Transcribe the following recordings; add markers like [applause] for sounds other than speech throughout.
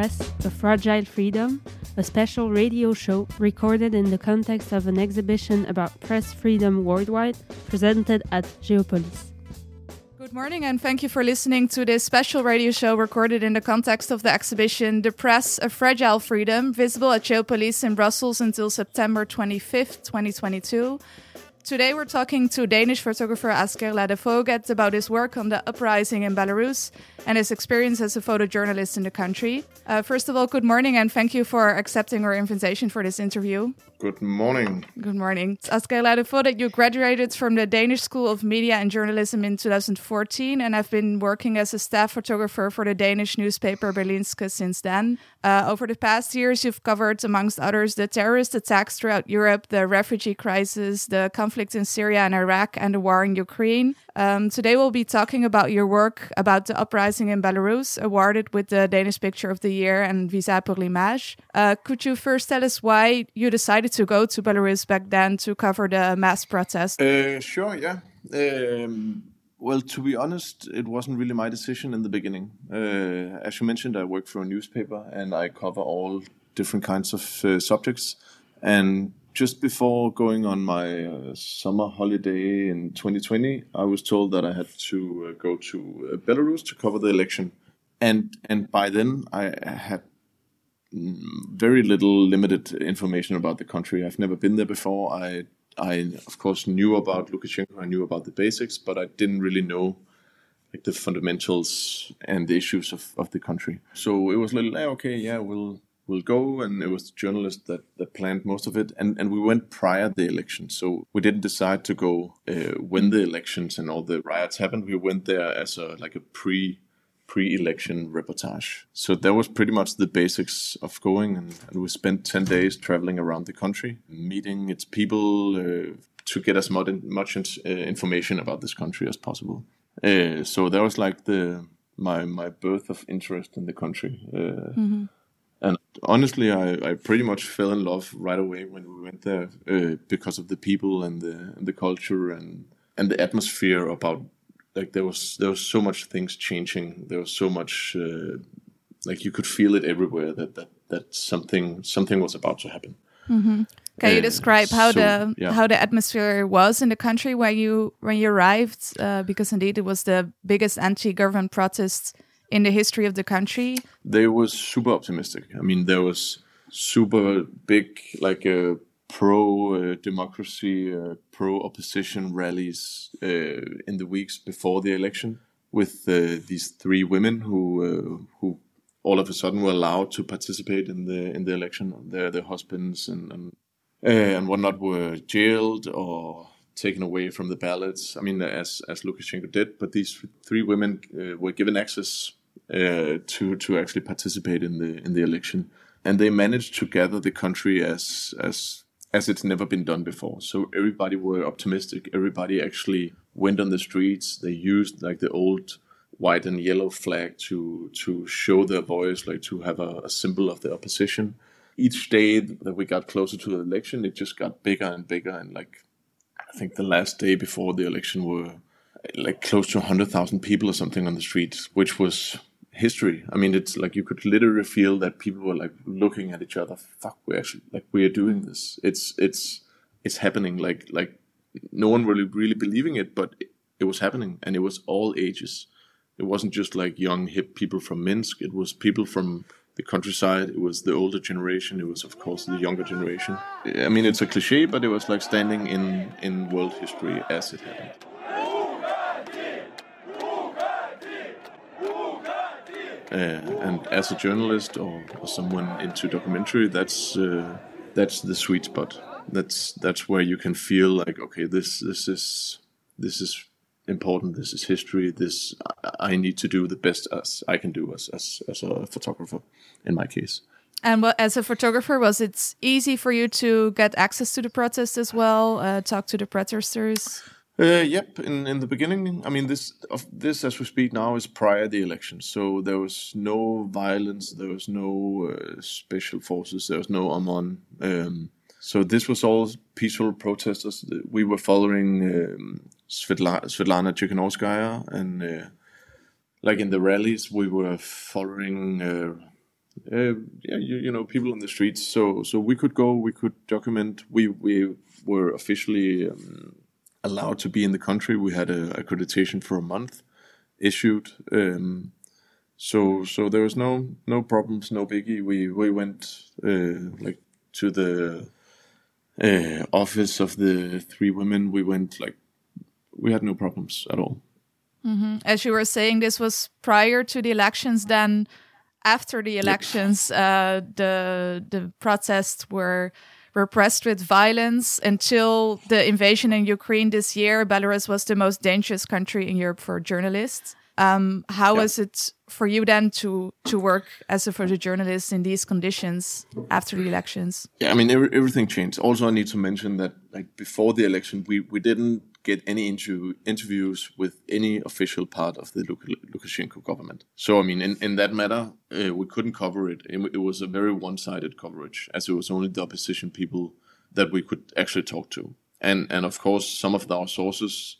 Press, A Fragile Freedom, a special radio show recorded in the context of an exhibition about press freedom worldwide presented at Geopolis. Good morning, and thank you for listening to this special radio show recorded in the context of the exhibition The Press, A Fragile Freedom, visible at Geopolis in Brussels until September 25th, 2022. Today we're talking to Danish photographer Asger Ladefoged about his work on the uprising in Belarus and his experience as a photojournalist in the country. Uh, first of all, good morning and thank you for accepting our invitation for this interview. Good morning. Good morning. Asger Ladefoged, you graduated from the Danish School of Media and Journalism in 2014 and have been working as a staff photographer for the Danish newspaper Berlingske since then. Uh, over the past years, you've covered, amongst others, the terrorist attacks throughout Europe, the refugee crisis, the conflict in Syria and Iraq, and the war in Ukraine. Um, today, we'll be talking about your work about the uprising in Belarus, awarded with the Danish Picture of the Year and Visa pour l'Image. Uh, could you first tell us why you decided to go to Belarus back then to cover the mass protest? Uh, sure, yeah. Um, well, to be honest, it wasn't really my decision in the beginning. Uh, as you mentioned, I work for a newspaper and I cover all different kinds of uh, subjects. And just before going on my uh, summer holiday in 2020, I was told that I had to uh, go to uh, Belarus to cover the election. And and by then I had mm, very little limited information about the country. I've never been there before. I I of course knew about Lukashenko. I knew about the basics, but I didn't really know like the fundamentals and the issues of, of the country. So it was a little eh, okay, yeah, we'll we'll go, and it was the journalist that, that planned most of it, and and we went prior the election, so we didn't decide to go uh, when the elections and all the riots happened. We went there as a like a pre pre-election reportage. So that was pretty much the basics of going, and, and we spent ten days traveling around the country, meeting its people uh, to get as much much uh, information about this country as possible. Uh, so that was like the my my birth of interest in the country. Uh, mm-hmm. And honestly, I, I pretty much fell in love right away when we went there uh, because of the people and the and the culture and and the atmosphere about like there was there was so much things changing. There was so much uh, like you could feel it everywhere that that that something something was about to happen. Mm-hmm. Can you describe how so, the yeah. how the atmosphere was in the country when you when you arrived? Uh, because indeed it was the biggest anti-government protests in the history of the country? They was super optimistic. I mean, there was super big, like a uh, pro uh, democracy, uh, pro opposition rallies uh, in the weeks before the election with uh, these three women who uh, who all of a sudden were allowed to participate in the in the election. Their their husbands and and, and whatnot were jailed or taken away from the ballots. I mean, as as Lukashenko did, but these three women were given access uh, to to actually participate in the in the election, and they managed to gather the country as as as it's never been done before. So everybody were optimistic. Everybody actually went on the streets. They used like the old white and yellow flag to to show their voice, like to have a, a symbol of the opposition. Each day that we got closer to the election, it just got bigger and bigger. And like I think the last day before the election were like close to 100,000 people or something on the streets, which was history. I mean, it's like you could literally feel that people were like looking at each other. Fuck, we actually like we are doing this. It's it's it's happening. Like like no one really really believing it, but it, it was happening, and it was all ages. It wasn't just like young hip people from Minsk. It was people from the countryside. It was the older generation. It was of course the younger generation. I mean, it's a cliche, but it was like standing in in world history as it happened. And as a journalist or, or, someone into documentary, that's uh, that's the sweet spot. That's that's where you can feel like okay, this this is this is important. This is history. This I, need to do the best as I can do as as, as a photographer, in my case. And as a photographer, was it easy for you to get access to the protest as well? Uh, talk to the protesters. Uh, yep. In in the beginning, I mean, this of this as we speak now is prior the election, so there was no violence, there was no uh, special forces, there was no OMON. Um, so this was all peaceful protesters. We were following um, Svetlana, Svetlana Tikhanovskaya, and uh, like in the rallies, we were following uh, Uh, yeah, you, you know, people on the streets. So so we could go, we could document. We we were officially um, allowed to be in the country. We had a accreditation for a month issued. Um, so so there was no no problems, no biggie. We we went uh, like to the uh, office of the three women. We went like we had no problems at all. As you were saying, this was prior to the elections. Then, after the elections, uh, the the protests were repressed with violence until the invasion in Ukraine this year. Belarus was the most dangerous country in Europe for journalists. Um, how Yeah. was it for you then to to work as a photojournalist in these conditions after the elections? Yeah, I mean every, everything changed. Also, I need to mention that like before the election, we we didn't get any interview, interviews with any official part of the Luk- Lukashenko government. So I mean, in, in that matter, uh, we couldn't cover it. it. It was a very one-sided coverage, as it was only the opposition people that we could actually talk to. And and of course, some of our sources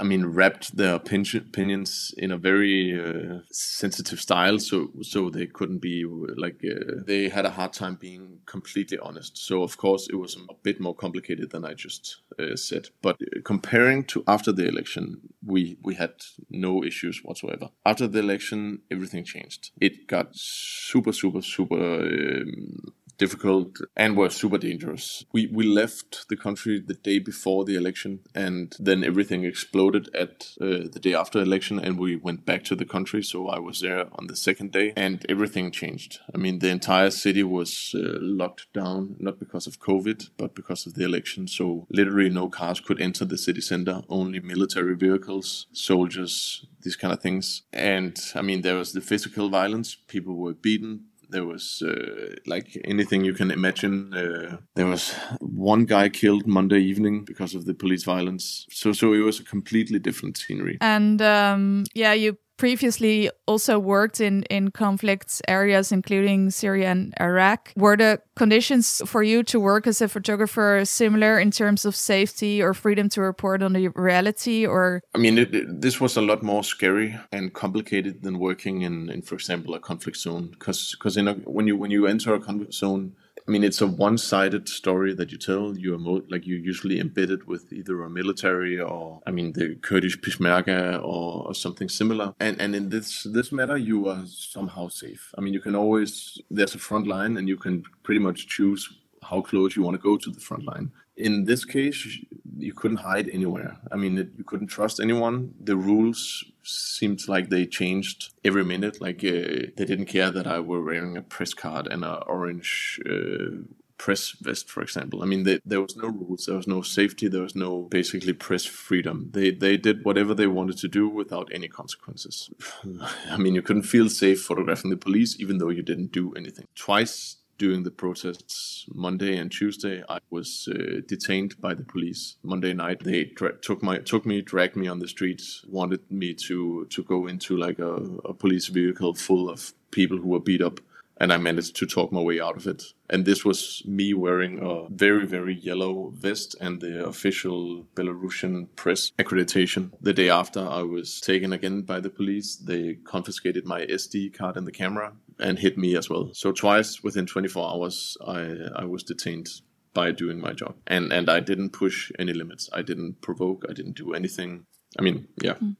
I mean, wrapped their opinions in a very uh, sensitive style, so so they couldn't be like uh, they had a hard time being completely honest. So of course, it was a bit more complicated than I just uh, said. But uh, comparing to after the election, we we had no issues whatsoever. After the election, everything changed. It got super, super, super. Um, difficult and were super dangerous. We we left the country the day before the election, and then everything exploded at uh, the day after election, and we went back to the country. So I was there on the second day, and everything changed. I mean, the entire city was uh, locked down, not because of COVID, but because of the election. So literally, no cars could enter the city center. Only military vehicles, soldiers, these kind of things. And I mean, there was the physical violence. People were beaten there was uh, like anything you can imagine. Uh, there was one guy killed Monday evening because of the police violence. So, so it was a completely different scenery. And um, yeah, you previously also worked in in conflict areas, including Syria and Iraq. Were the conditions for you to work as a photographer similar in terms of safety or freedom to report on the reality, or I mean, it, it- this was a lot more scary and complicated than working in, in for example, a conflict zone. Because because when you when you enter a conflict zone, I mean, it's a one-sided story that you tell. You are mo- like you're usually embedded with either a military or, I mean, the Kurdish Peshmerga or, or something similar. And and in this this matter, you are somehow safe. I mean, you can always there's a front line, and you can pretty much choose how close you want to go to the front line. In this case, you couldn't hide anywhere. I mean, it, you couldn't trust anyone. The rules seemed like they changed every minute. Like uh, they didn't care that I were wearing a press card and a orange uh, press vest, for example. I mean, they, there was no rules. There was no safety. There was no basically press freedom. They they did whatever they wanted to do without any consequences. [laughs] I mean, you couldn't feel safe photographing the police, even though you didn't do anything. Twice during the protests Monday and Tuesday, I was uh, detained by the police. Monday night, they took my took me, dragged me on the streets, wanted me to to go into like a, a police vehicle full of people who were beat up, and I managed to talk my way out of it. And this was me wearing a very very yellow vest and the official Belarusian press accreditation. The day after, I was taken again by the police. They confiscated my SD card and the camera and hit me as well. So twice within 24 hours, I I was detained by doing my job, and and I didn't push any limits. I didn't provoke. I didn't do anything. I mean, yeah. Mm.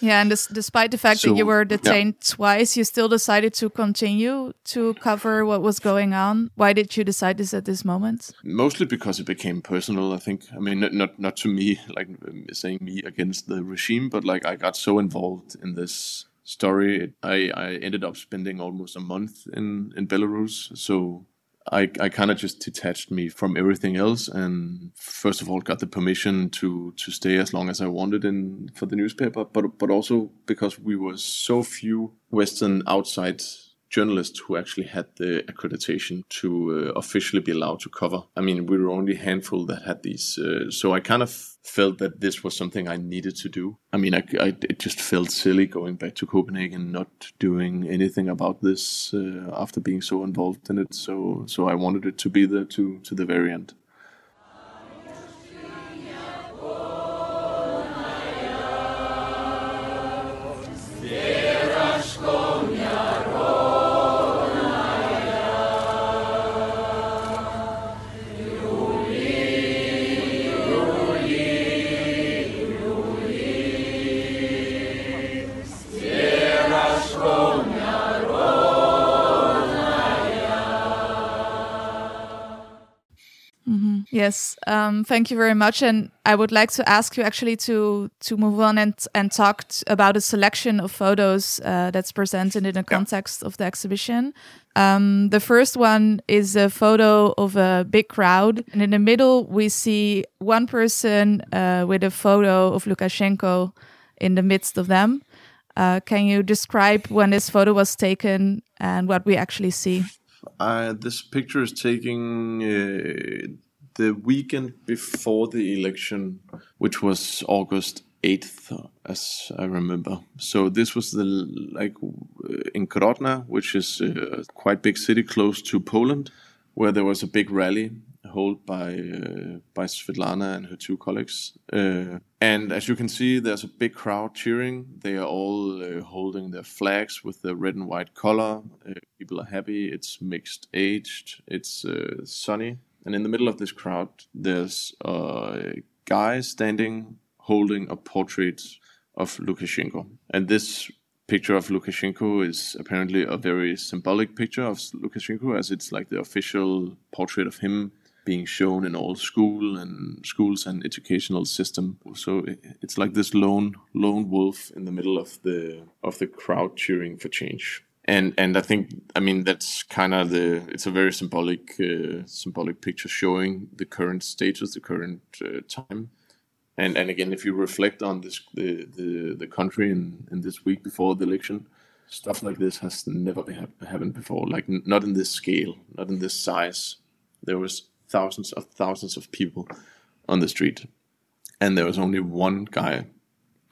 Yeah, and des- despite the fact that you were yeah. detained twice, you still decided to continue to cover what was going on. Why did you decide this at this moment? Mostly because it became personal. I think. I mean, not not, not to me, [laughs] like saying me against the regime, but like I got so involved in this story. It, I I ended up spending almost a month in in Belarus. So I, I kind of just detached me from everything else and first of all got the permission to to stay as long as I wanted in for the newspaper but but also because we were so few western outside journalists who actually had the accreditation to uh, officially be allowed to cover. I mean we were only a handful that had these uh, so I kind of felt that this was something I needed to do. I mean I, I it just felt silly going back to Copenhagen not doing anything about this uh, after being so involved in it. So so I wanted it to be there to to the very end Yes, um, thank you very much. And I would like to ask you actually to to move on and and talk about a selection of photos uh, that's presented in the context yeah. of the exhibition. Um, the first one is a photo of a big crowd, and in the middle we see one person uh, with a photo of Lukashenko in the midst of them. Uh, can you describe when this photo was taken and what we actually see? Uh, this picture is taking uh, the weekend before the election, which was August 8th, as I remember. So this was the like in Grodno, which is a quite big city close to Poland, where there was a big rally held by uh, by Svetlana and her two colleagues. Uh, and as you can see, there's a big crowd cheering. They are all uh, holding their flags with the red and white color. Uh, people are happy. It's mixed aged. It's uh, sunny. And in the middle of this crowd, there's a guy standing holding a portrait of Lukashenko. And this picture of Lukashenko is apparently a very symbolic picture of Lukashenko, as it's like the official portrait of him being shown in all school and schools and educational system. So it's like this lone lone wolf in the middle of the of the crowd cheering for change and and I think I mean that's kind of the it's a very symbolic uh, symbolic picture showing the current status, the current uh, time, and and again if you reflect on this the the, the country in, in this week before the election, stuff like this has never been happened before, like n- not in this scale, not in this size. There was thousands of thousands of people on the street, and there was only one guy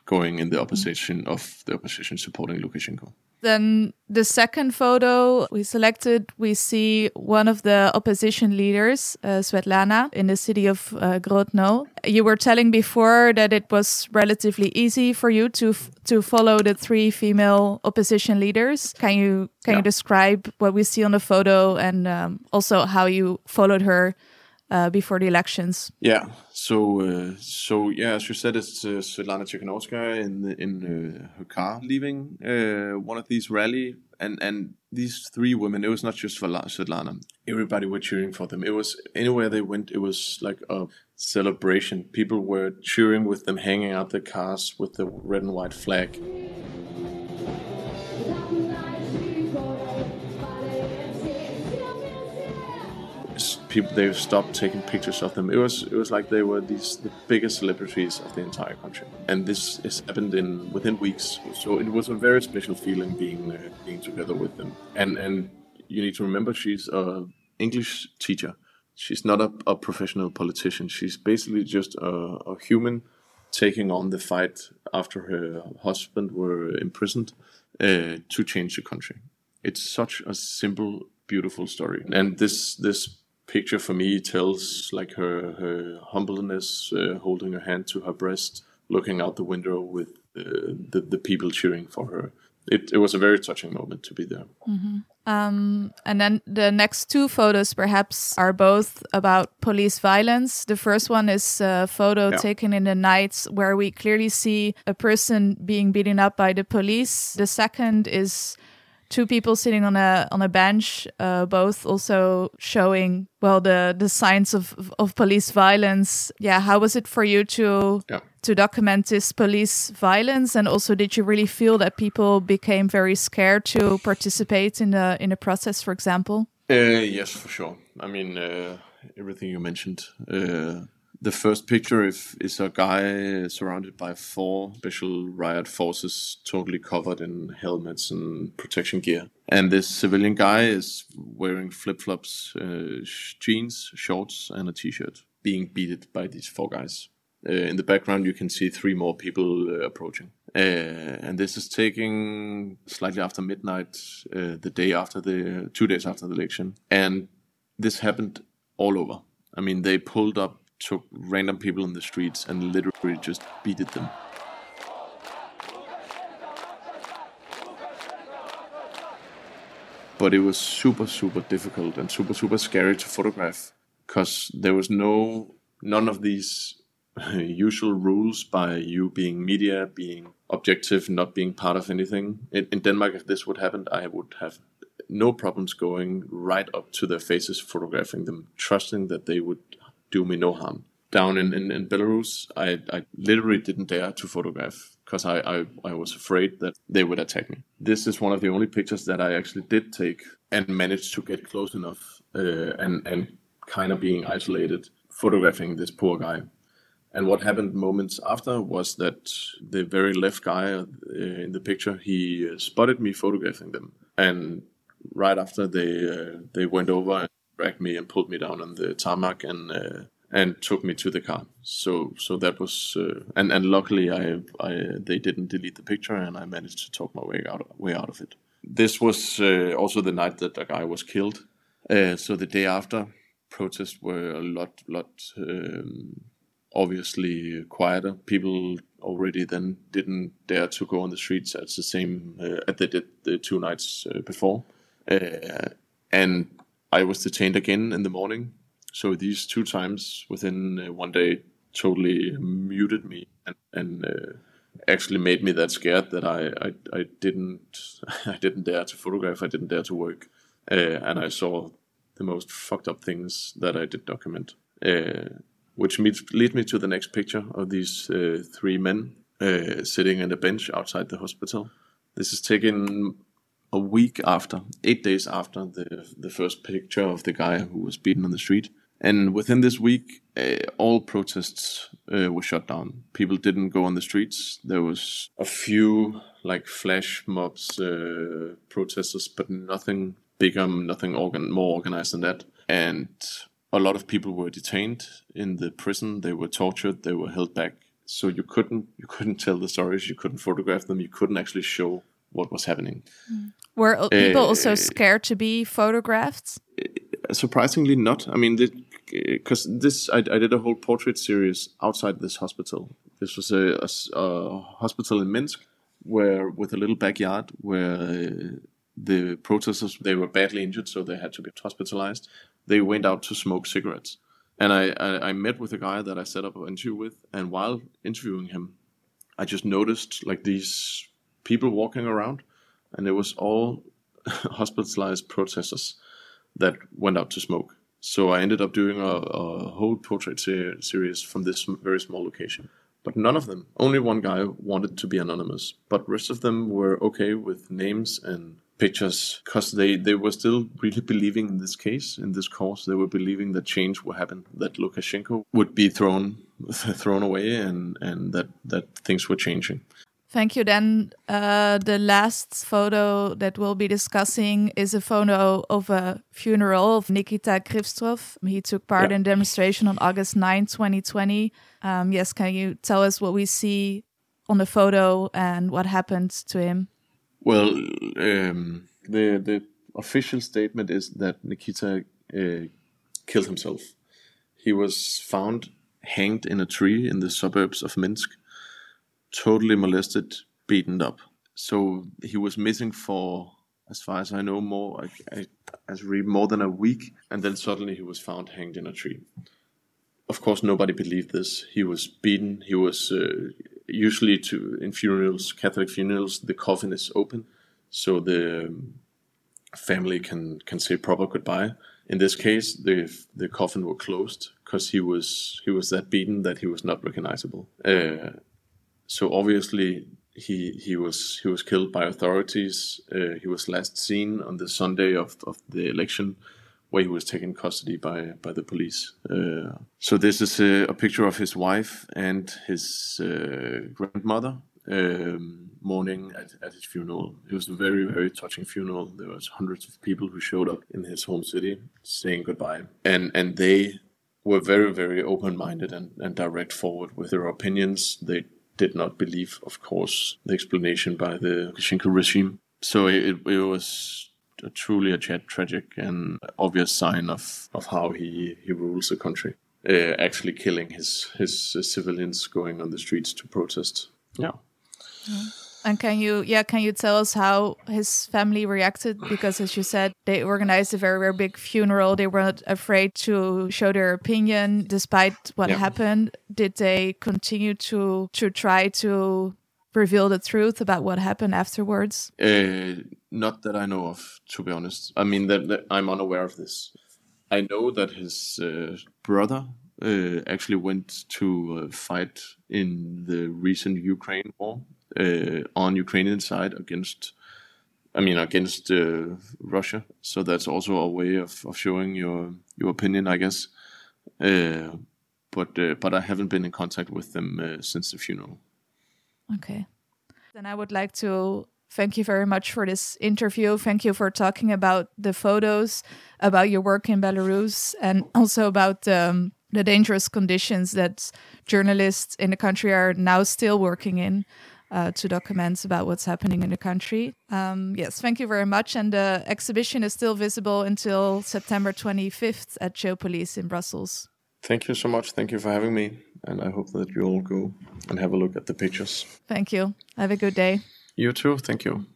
going in the opposition of the opposition supporting Lukashenko. Then the second photo we selected, we see one of the opposition leaders, uh, Svetlana, in the city of uh, Grodno. You were telling before that it was relatively easy for you to to follow the three female opposition leaders. Can you can yeah. you describe what we see on the photo and um, also how you followed her uh, before the elections. Yeah. So uh, so yeah, as you said, it's uh, Svetlana Tikhanovskaya in in uh, her car leaving uh, one of these rally, and and these three women. It was not just Svetlana. Everybody were cheering for them. It was anywhere they went. It was like a celebration. People were cheering with them, hanging out their cars with the red and white flag. People they stopped taking pictures of them. It was it was like they were these the biggest celebrities of the entire country, and this has happened in within weeks. So it was a very special feeling being uh, being together with them. And and you need to remember she's a English teacher. She's not a, a professional politician. She's basically just a, a human taking on the fight after her husband were imprisoned uh, to change the country. It's such a simple, beautiful story, and this this picture for me tells like her her humbleness, uh, holding her hand to her breast, looking out the window with uh, the the people cheering for her. It it was a very touching moment to be there. Mm-hmm. Um, and then the next two photos perhaps are both about police violence. The first one is a photo yeah. taken in the night where we clearly see a person being beaten up by the police. The second is two people sitting on a on a bench, uh, both also showing well the the signs of of police violence. Yeah, how was it for you to yeah. to document this police violence, and also did you really feel that people became very scared to participate in the in the process, for example? Uh, yes, for sure. I mean, uh, everything you mentioned uh, the first picture is, is a guy surrounded by four special riot forces, totally covered in helmets and protection gear. And this civilian guy is wearing flip flops, uh, jeans, shorts, and a t shirt, being beaten by these four guys. Uh, in the background, you can see three more people uh, approaching. Uh, and this is taking slightly after midnight, uh, the day after the two days after the election. And this happened all over. I mean, they pulled up took random people in the streets and literally just beated them. But it was super, super difficult and super, super scary to photograph because there was no, none of these [laughs] usual rules by you being media, being objective, not being part of anything. In, in Denmark, if this would happen, I would have no problems going right up to their faces, photographing them, trusting that they would do me no harm. Down in, in, in Belarus, I, I literally didn't dare to photograph because I, I, I was afraid that they would attack me. This is one of the only pictures that I actually did take and managed to get close enough uh, and, and kind of being isolated, photographing this poor guy. And what happened moments after was that the very left guy uh, in the picture he uh, spotted me photographing them, and right after they uh, they went over dragged me and pulled me down on the tarmac and uh, and took me to the car. So so that was uh, and and luckily I I they didn't delete the picture and I managed to talk my way out way out of it. This was uh, also the night that the guy was killed. so the day after, protests were a lot lot. Um, obviously quieter. People already then didn't dare to go on the streets as the same uh, as they did the two nights uh, before. Uh, and I was detained again in the morning. So these two times within uh, one day totally muted me and, and uh, actually made me that scared that I, I, I didn't [laughs] I didn't dare to photograph. I didn't dare to work, uh, and I saw the most fucked up things that I did document which leads, leads me to the next picture of these uh, three men uh, sitting on a bench outside the hospital. This is taken a week after, eight days after the the first picture of the guy who was beaten on the street. And within this week, uh, all protests uh, were shut down. People didn't go on the streets. There was a few like flash mobs, uh, protesters, but nothing bigger, nothing organ- more organized than that. And a lot of people were detained in the prison. They were tortured. They were held back. So you couldn't you couldn't tell the stories. You couldn't photograph them. You couldn't actually show what was happening. Mm. Were people uh, also eh, scared to be photographed? Eh, surprisingly, not. I mean, because eh, this I, I, did a whole portrait series outside this hospital. This was a, a, a hospital in Minsk, where with a little backyard where the protesters they were badly injured, so they had to be hospitalized they went out to smoke cigarettes. And I, I, I met with a guy that I set up an interview with, and while interviewing him, I just noticed like these people walking around, and it was all [laughs] hospitalized protesters that went out to smoke. So I ended up doing a, a whole portrait ser- series from this very small location. But none of them, only one guy wanted to be anonymous, but rest of them were okay with names and pictures because they, they were still really believing in this case, in this cause. They were believing that change would happen, that Lukashenko would be thrown [laughs] thrown away, and and that that things were changing. Thank you. Then uh, the last photo that we'll be discussing is a photo of a funeral of Nikita Krivtsov. He took part yeah. in demonstration on August 9, 2020. Um, yes, can you tell us what we see on the photo and what happened to him? Well, um, the the official statement is that Nikita uh, killed himself. He was found hanged in a tree in the suburbs of Minsk, totally molested, beaten up. So he was missing for, as far as I know, more I, I, as read more than a week, and then suddenly he was found hanged in a tree. Of course, nobody believed this. He was beaten. He was uh, usually to in funerals, Catholic funerals, the coffin is open, so the family can can say proper goodbye. In this case, the the coffin were closed because he was he was that beaten that he was not recognizable. Uh, so obviously he he was he was killed by authorities. Uh, he was last seen on the Sunday of of the election where he was taken custody by by the police. Uh, so this is a, a, picture of his wife and his uh, grandmother um, mourning at, at, his funeral. It was a very very touching funeral. There was hundreds of people who showed up in his home city saying goodbye, and and they were very very open minded and, and direct forward with their opinions. They did not believe, of course, the explanation by the Lukashenko regime. So it, it was a truly a tra- tragic and obvious sign of, of how he, he rules the country. Uh, actually killing his his uh, civilians going on the streets to protest. Yeah. And can you, yeah, can you tell us how his family reacted? Because as you said, they organized a very, very big funeral. They were not afraid to show their opinion despite what yeah. happened. Did they continue to to try to reveal the truth about what happened afterwards? Uh, not that I know of, to be honest. I mean, that, that I'm unaware of this. I know that his uh, brother uh, actually went to uh, fight in the recent Ukraine war uh, on Ukrainian side against, I mean, against uh, Russia. So that's also a way of, of showing your your opinion, I guess. Uh, but but I haven't been in contact with them since the funeral. Okay. Then I would like to thank you very much for this interview. Thank you for talking about the photos, about your work in Belarus, and also about um, the dangerous conditions that journalists in the country are now still working in. Uh, to documents about what's happening in the country. Um, yes, thank you very much. And the exhibition is still visible until September 25th at Geopolis in Brussels. Thank you so much. Thank you for having me. And I hope that you all go and have a look at the pictures. Thank you. Have a good day. You too. Thank you.